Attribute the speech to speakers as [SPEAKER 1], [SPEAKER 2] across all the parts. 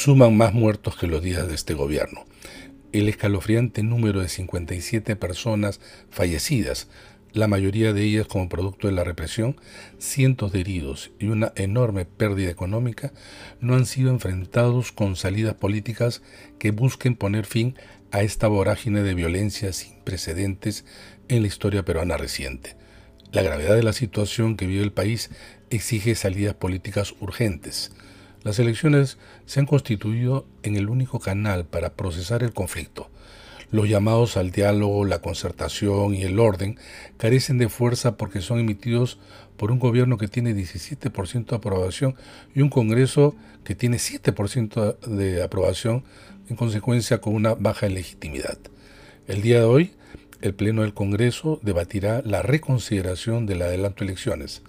[SPEAKER 1] suman más muertos que los días de este gobierno. El escalofriante número de 57 personas fallecidas, la mayoría de ellas como producto de la represión, cientos de heridos y una enorme pérdida económica, no han sido enfrentados con salidas políticas que busquen poner fin a esta vorágine de violencia sin precedentes en la historia peruana reciente. La gravedad de la situación que vive el país exige salidas políticas urgentes. Las elecciones se han constituido en el único canal para procesar el conflicto. Los llamados al diálogo, la concertación y el orden carecen de fuerza porque son emitidos por un gobierno que tiene 17% de aprobación y un Congreso que tiene 7% de aprobación, en consecuencia con una baja legitimidad. El día de hoy el Pleno del Congreso debatirá la reconsideración del adelanto de elecciones.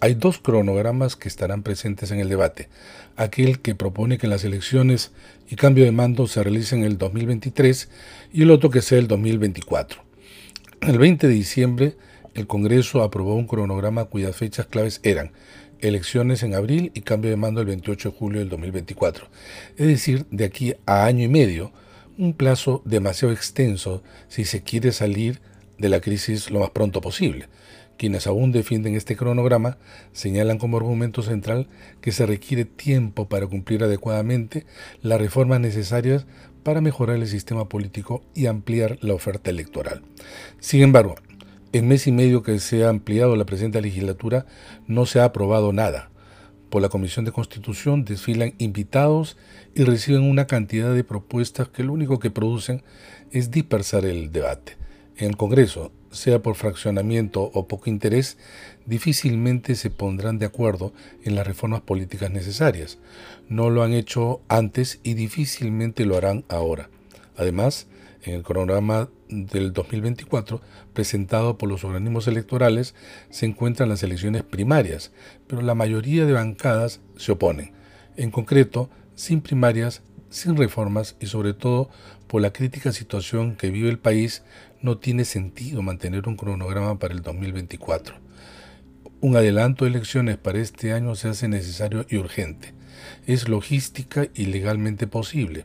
[SPEAKER 1] Hay dos cronogramas que estarán presentes en el debate. Aquel que propone que las elecciones y cambio de mando se realicen en el 2023 y el otro que sea el 2024. El 20 de diciembre, el Congreso aprobó un cronograma cuyas fechas claves eran elecciones en abril y cambio de mando el 28 de julio del 2024. Es decir, de aquí a año y medio, un plazo demasiado extenso si se quiere salir de la crisis lo más pronto posible. Quienes aún defienden este cronograma señalan como argumento central que se requiere tiempo para cumplir adecuadamente las reformas necesarias para mejorar el sistema político y ampliar la oferta electoral. Sin embargo, en mes y medio que se ha ampliado la presente legislatura no se ha aprobado nada por la Comisión de Constitución desfilan invitados y reciben una cantidad de propuestas que lo único que producen es dispersar el debate. En el Congreso, sea por fraccionamiento o poco interés, difícilmente se pondrán de acuerdo en las reformas políticas necesarias. No lo han hecho antes y difícilmente lo harán ahora. Además, en el cronograma del 2024 presentado por los organismos electorales se encuentran las elecciones primarias, pero la mayoría de bancadas se oponen. En concreto, sin primarias, sin reformas y sobre todo por la crítica situación que vive el país, no tiene sentido mantener un cronograma para el 2024. Un adelanto de elecciones para este año se hace necesario y urgente. Es logística y legalmente posible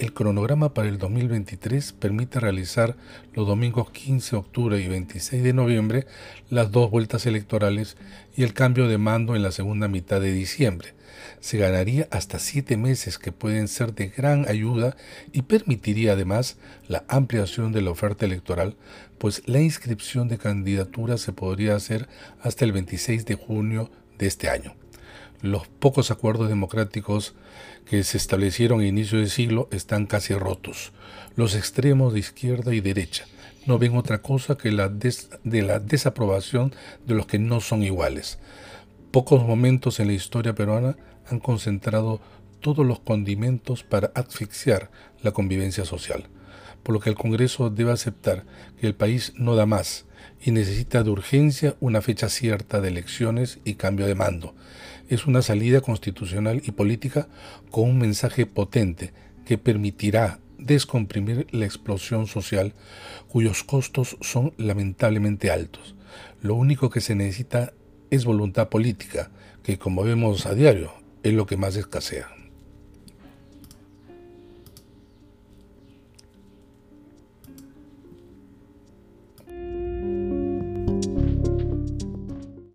[SPEAKER 1] el cronograma para el 2023 permite realizar los domingos 15 de octubre y 26 de noviembre las dos vueltas electorales y el cambio de mando en la segunda mitad de diciembre. Se ganaría hasta siete meses que pueden ser de gran ayuda y permitiría además la ampliación de la oferta electoral, pues la inscripción de candidaturas se podría hacer hasta el 26 de junio de este año los pocos acuerdos democráticos que se establecieron a inicio del siglo están casi rotos. Los extremos de izquierda y derecha no ven otra cosa que la de la desaprobación de los que no son iguales. Pocos momentos en la historia peruana han concentrado todos los condimentos para asfixiar la convivencia social, por lo que el Congreso debe aceptar que el país no da más y necesita de urgencia una fecha cierta de elecciones y cambio de mando, es una salida constitucional y política con un mensaje potente que permitirá descomprimir la explosión social cuyos costos son lamentablemente altos. Lo único que se necesita es voluntad política, que como vemos a diario es lo que más escasea.